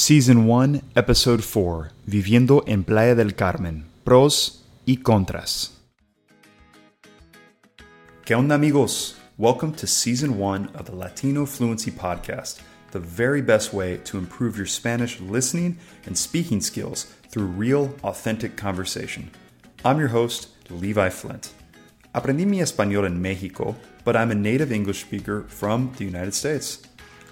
Season 1, Episode 4, Viviendo en Playa del Carmen, pros y contras. ¿Qué onda amigos? Welcome to Season 1 of the Latino Fluency Podcast, the very best way to improve your Spanish listening and speaking skills through real, authentic conversation. I'm your host, Levi Flint. Aprendí mi español en Mexico, but I'm a native English speaker from the United States.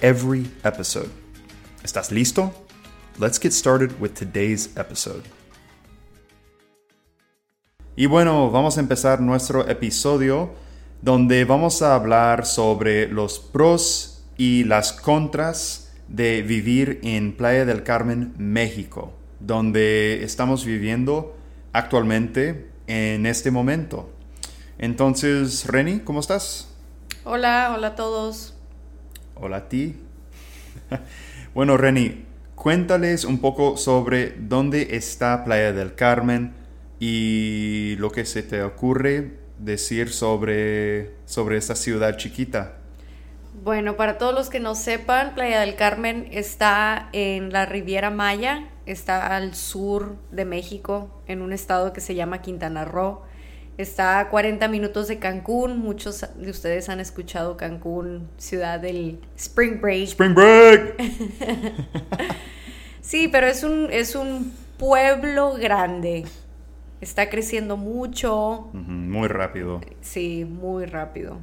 every episode. ¿Estás listo? Let's get started with today's episode. Y bueno, vamos a empezar nuestro episodio donde vamos a hablar sobre los pros y las contras de vivir en Playa del Carmen, México, donde estamos viviendo actualmente en este momento. Entonces, Reni, ¿cómo estás? Hola, hola a todos. Hola a ti. bueno, Reni, cuéntales un poco sobre dónde está Playa del Carmen y lo que se te ocurre decir sobre, sobre esta ciudad chiquita. Bueno, para todos los que no sepan, Playa del Carmen está en la Riviera Maya, está al sur de México, en un estado que se llama Quintana Roo. Está a 40 minutos de Cancún. Muchos de ustedes han escuchado Cancún, ciudad del Spring Break. Spring Break. sí, pero es un, es un pueblo grande. Está creciendo mucho. muy rápido. Sí, muy rápido.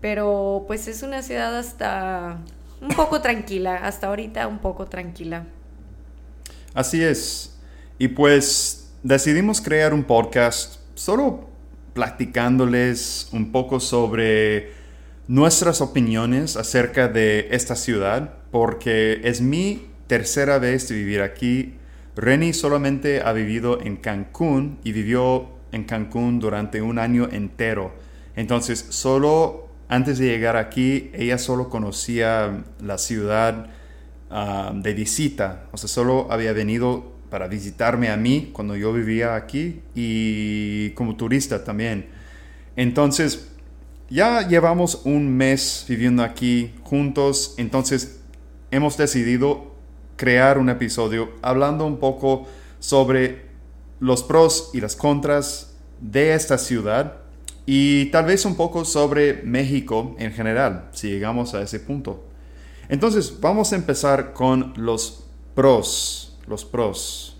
Pero pues es una ciudad hasta un poco tranquila, hasta ahorita un poco tranquila. Así es. Y pues decidimos crear un podcast solo platicándoles un poco sobre nuestras opiniones acerca de esta ciudad, porque es mi tercera vez de vivir aquí. Reni solamente ha vivido en Cancún y vivió en Cancún durante un año entero. Entonces, solo antes de llegar aquí, ella solo conocía la ciudad ah, de visita. O sea, solo había venido para visitarme a mí cuando yo vivía aquí y como turista también. Entonces, ya llevamos un mes viviendo aquí juntos, entonces hemos decidido crear un episodio hablando un poco sobre los pros y las contras de esta ciudad y tal vez un poco sobre México en general, si llegamos a ese punto. Entonces, vamos a empezar con los pros los pros.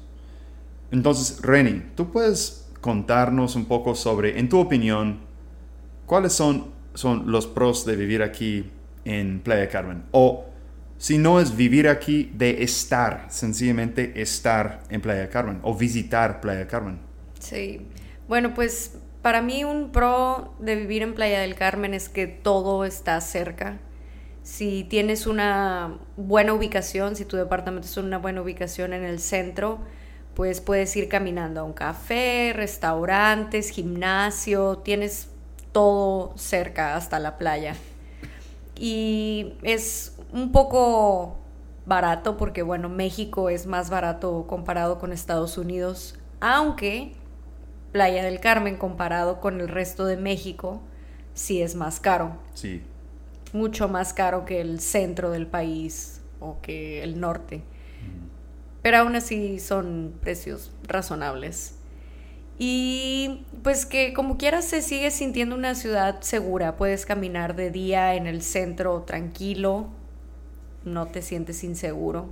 Entonces, Reni, ¿tú puedes contarnos un poco sobre, en tu opinión, cuáles son, son los pros de vivir aquí en Playa Carmen? O si no es vivir aquí, de estar, sencillamente estar en Playa Carmen o visitar Playa Carmen. Sí, bueno, pues para mí un pro de vivir en Playa del Carmen es que todo está cerca si tienes una buena ubicación, si tu departamento es una buena ubicación en el centro, pues puedes ir caminando a un café, restaurantes, gimnasio, tienes todo cerca hasta la playa. Y es un poco barato porque, bueno, México es más barato comparado con Estados Unidos, aunque Playa del Carmen comparado con el resto de México sí es más caro. Sí mucho más caro que el centro del país o que el norte. Pero aún así son precios razonables. Y pues que como quieras se sigue sintiendo una ciudad segura. Puedes caminar de día en el centro tranquilo. No te sientes inseguro.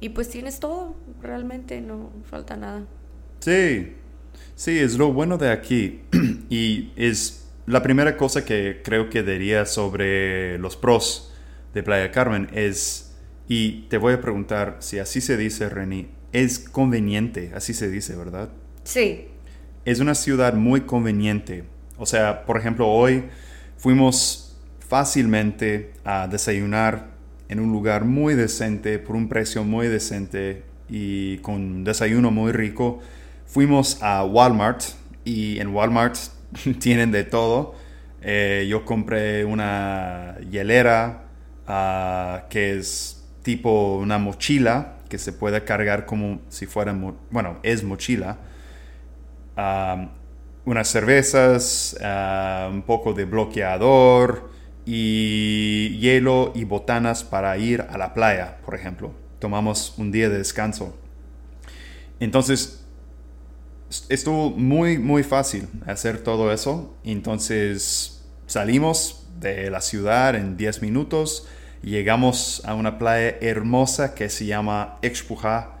Y pues tienes todo. Realmente no falta nada. Sí. Sí, es lo bueno de aquí. y es la primera cosa que creo que diría sobre los pros de Playa Carmen es, y te voy a preguntar si así se dice, Reni, es conveniente, así se dice, ¿verdad? Sí. Es una ciudad muy conveniente. O sea, por ejemplo, hoy fuimos fácilmente a desayunar en un lugar muy decente, por un precio muy decente y con desayuno muy rico. Fuimos a Walmart y en Walmart tienen de todo. Eh, yo compré una hielera ah, que es tipo una mochila que se puede cargar como si fuera, bueno, es mochila. Unas cervezas, ah, un poco de bloqueador y hielo y botanas para ir a la playa, por ejemplo. Tomamos un día de descanso. Entonces, estuvo muy, muy fácil hacer todo eso. Entonces salimos de la ciudad en 10 minutos. Llegamos a una playa hermosa que se llama Expujá.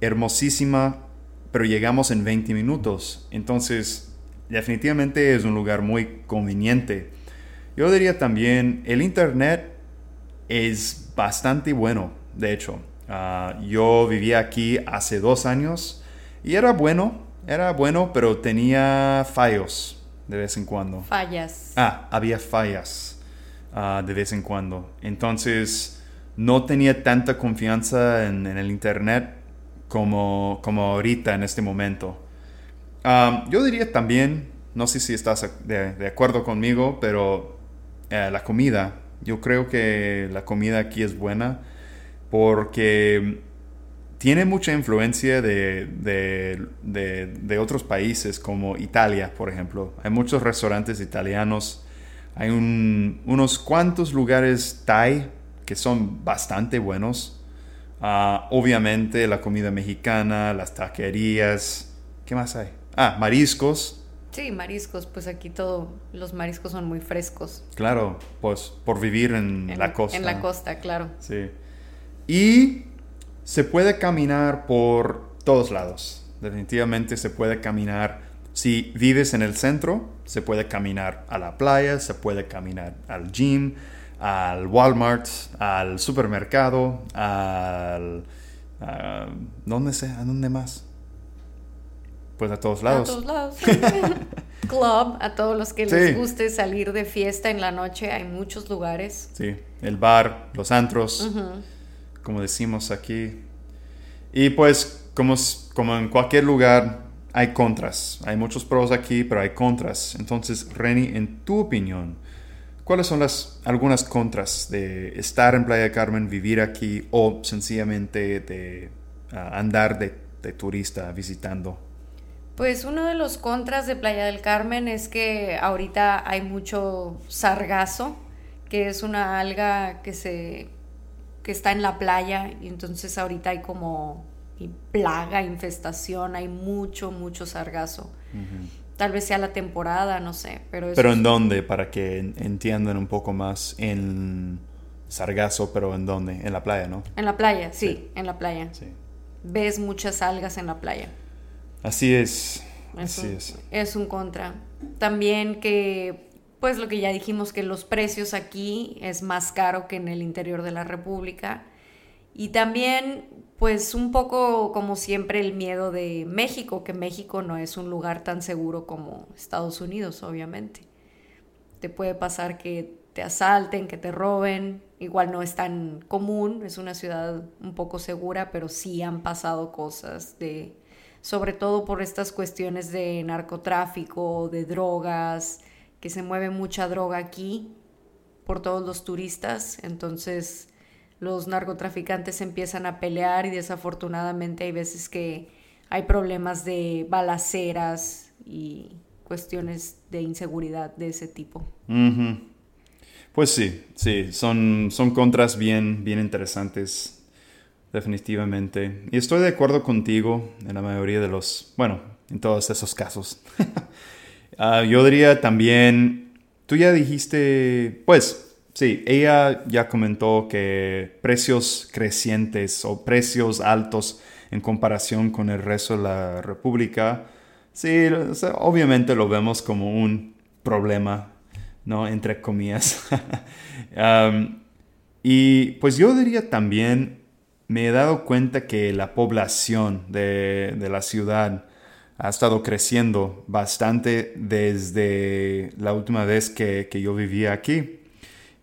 Hermosísima, pero llegamos en 20 minutos. Entonces, definitivamente es un lugar muy conveniente. Yo diría también, el Internet es bastante bueno, de hecho. Ah, yo vivía aquí hace dos años y era bueno, era bueno, pero tenía fallos de vez en cuando. Fallas. Ah, había fallas ah, de vez en cuando. Entonces, no tenía tanta confianza en, el Internet como, como ahorita en este momento. Yo diría también, no sé si estás de, acuerdo conmigo, pero eh, la comida, yo creo que la comida aquí es buena porque tiene mucha influencia de, otros países como Italia, por ejemplo. Hay muchos restaurantes italianos, hay unos cuantos lugares Thai que son bastante buenos. Ah, obviamente la comida mexicana, las taquerías, ¿qué más hay? Ah, mariscos. Sí, mariscos, pues aquí todo, los mariscos son muy frescos. Claro, pues por vivir en la costa. En la costa, claro. Sí. Y se puede caminar por todos lados. Definitivamente se puede caminar. Si vives en el centro, se puede caminar a la playa, se puede caminar al gym, al Walmart, al supermercado, al... ¿Dónde sé? ¿A dónde más? Pues a todos lados. A todos lados. Club, a todos los que les guste salir de fiesta en la noche, hay muchos lugares. Sí, el bar, los antros como decimos aquí. Y pues, como, como en cualquier lugar, hay contras. Hay muchos pros aquí, pero hay contras. Entonces, Reni, en tu opinión, ¿cuáles son las algunas contras de estar en Playa Carmen, vivir aquí o sencillamente de ah, andar de, de turista visitando? Pues uno de los contras de Playa del Carmen es que ahorita hay mucho sargazo, que es una alga que se que está en la playa y entonces ahorita hay como plaga, infestación, hay mucho, mucho sargazo. Tal vez sea la temporada, no sé, pero... ¿Pero en dónde? Para que entiendan un poco más en sargazo, pero ¿en dónde? En la playa, ¿no? En la playa, sí, en la playa. Sí. Ves muchas algas en la playa. Así es. Así es. Es un contra. También que pues lo que ya dijimos que los precios aquí es más caro que en el interior de la República. Y también, pues un poco como siempre el miedo de México, que México no es un lugar tan seguro como Estados Unidos, obviamente. Te puede pasar que te asalten, que te roben, igual no es tan común, es una ciudad un poco segura, pero sí han pasado cosas de, sobre todo por estas cuestiones de narcotráfico, de drogas, que se mueve mucha droga aquí por todos los turistas, entonces los narcotraficantes empiezan a pelear y desafortunadamente hay veces que hay problemas de balaceras y cuestiones de inseguridad de ese tipo. Pues sí, sí, son, son contras bien, bien interesantes, definitivamente. Y estoy de acuerdo contigo en la mayoría de los, bueno, en todos esos casos. Ah, yo diría también, tú ya dijiste, pues sí, ella ya comentó que precios crecientes o precios altos en comparación con el resto de la República, sí, obviamente lo vemos como un problema, ¿no? Entre comillas. y pues yo diría también, me he dado cuenta que la población de, de la ciudad ha estado creciendo bastante desde la última vez que, yo vivía aquí.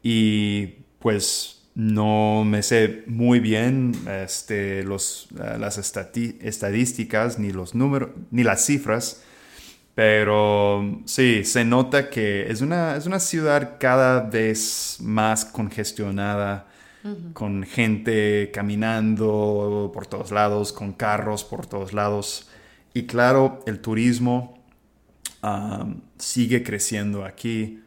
Y pues no me sé muy bien este, los, eh, las estadísticas ni los números ni las cifras, pero sí, se nota que es una, es una ciudad cada vez más congestionada, con gente caminando por todos lados, con carros por todos lados. Y claro, el turismo sigue creciendo aquí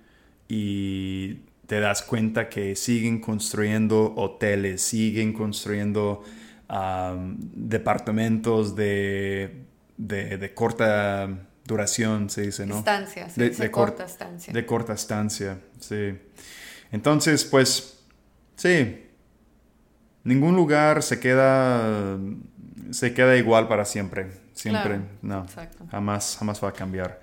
y te das cuenta que siguen construyendo hoteles, siguen construyendo departamentos de, de, corta duración, se dice, ¿no? Estancia, de, corta estancia. De corta estancia, sí. Entonces, pues, sí, ningún lugar se queda, se queda igual para siempre, siempre, no, jamás, jamás va a cambiar.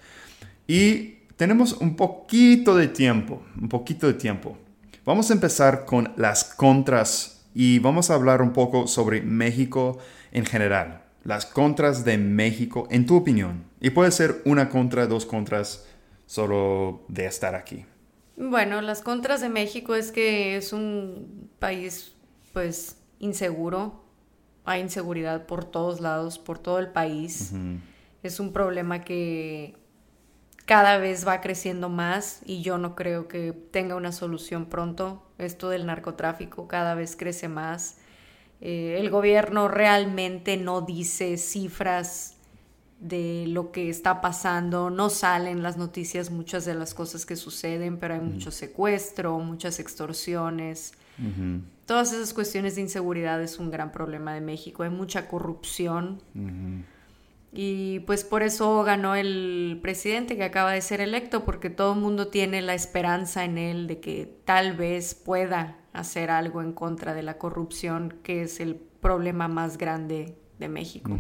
Y tenemos un poquito de tiempo, un poquito de tiempo. Vamos a empezar con las contras y vamos a hablar un poco sobre México en general. Las contras de México, en tu opinión. Y puede ser una contra, dos contras, solo de estar aquí. Bueno, las contras de México es que es un país, pues, inseguro. Hay inseguridad por todos lados, por todo el país. Es un problema que cada vez va creciendo más y yo no creo que tenga una solución pronto. Esto del narcotráfico cada vez crece más. Eh, el gobierno realmente no dice cifras de lo que está pasando, no salen las noticias muchas de las cosas que suceden, pero hay mucho secuestro, muchas extorsiones. Todas esas cuestiones de inseguridad es un gran problema de México, hay mucha corrupción. Y pues por eso ganó el presidente que acaba de ser electo, porque todo el mundo tiene la esperanza en él de que tal vez pueda hacer algo en contra de la corrupción, que es el problema más grande de México.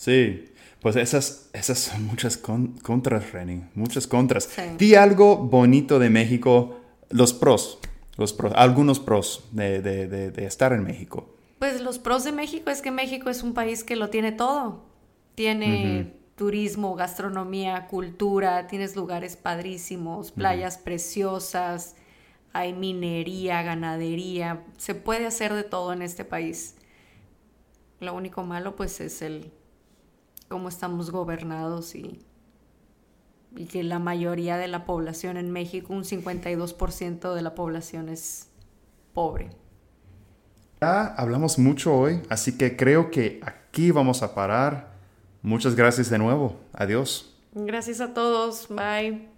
Sí, pues esas, esas son muchas contras, Reni, muchas contras. Di algo bonito de México, los pros, los pros algunos pros de, de, de estar en México. Pues los pros de México es que México es un país que lo tiene todo tiene turismo, gastronomía, cultura, tienes lugares padrísimos, playas preciosas, hay minería, ganadería, se puede hacer de todo en este país. Lo único malo pues es el cómo estamos gobernados y, y que la mayoría de la población en México, un 52% de la población es pobre. Ya hablamos mucho hoy, así que creo que aquí vamos a parar. Muchas gracias de nuevo. Adiós. Gracias a todos. Bye.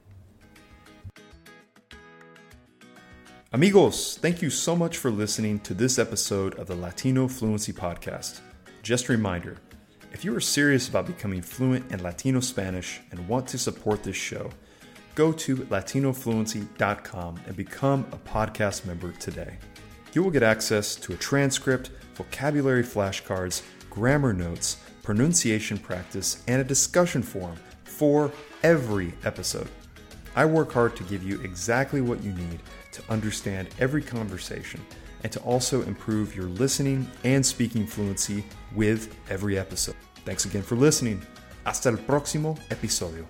Amigos, thank you so much for listening to this episode of the Latino Fluency Podcast. Just a reminder if you are serious about becoming fluent in Latino Spanish and want to support this show, go to latinofluency.com and become a podcast member today. You will get access to a transcript, vocabulary flashcards, grammar notes, pronunciation practice, and a discussion forum for every episode. I work hard to give you exactly what you need to understand every conversation and to also improve your listening and speaking fluency with every episode. Thanks again for listening. Hasta el próximo episodio.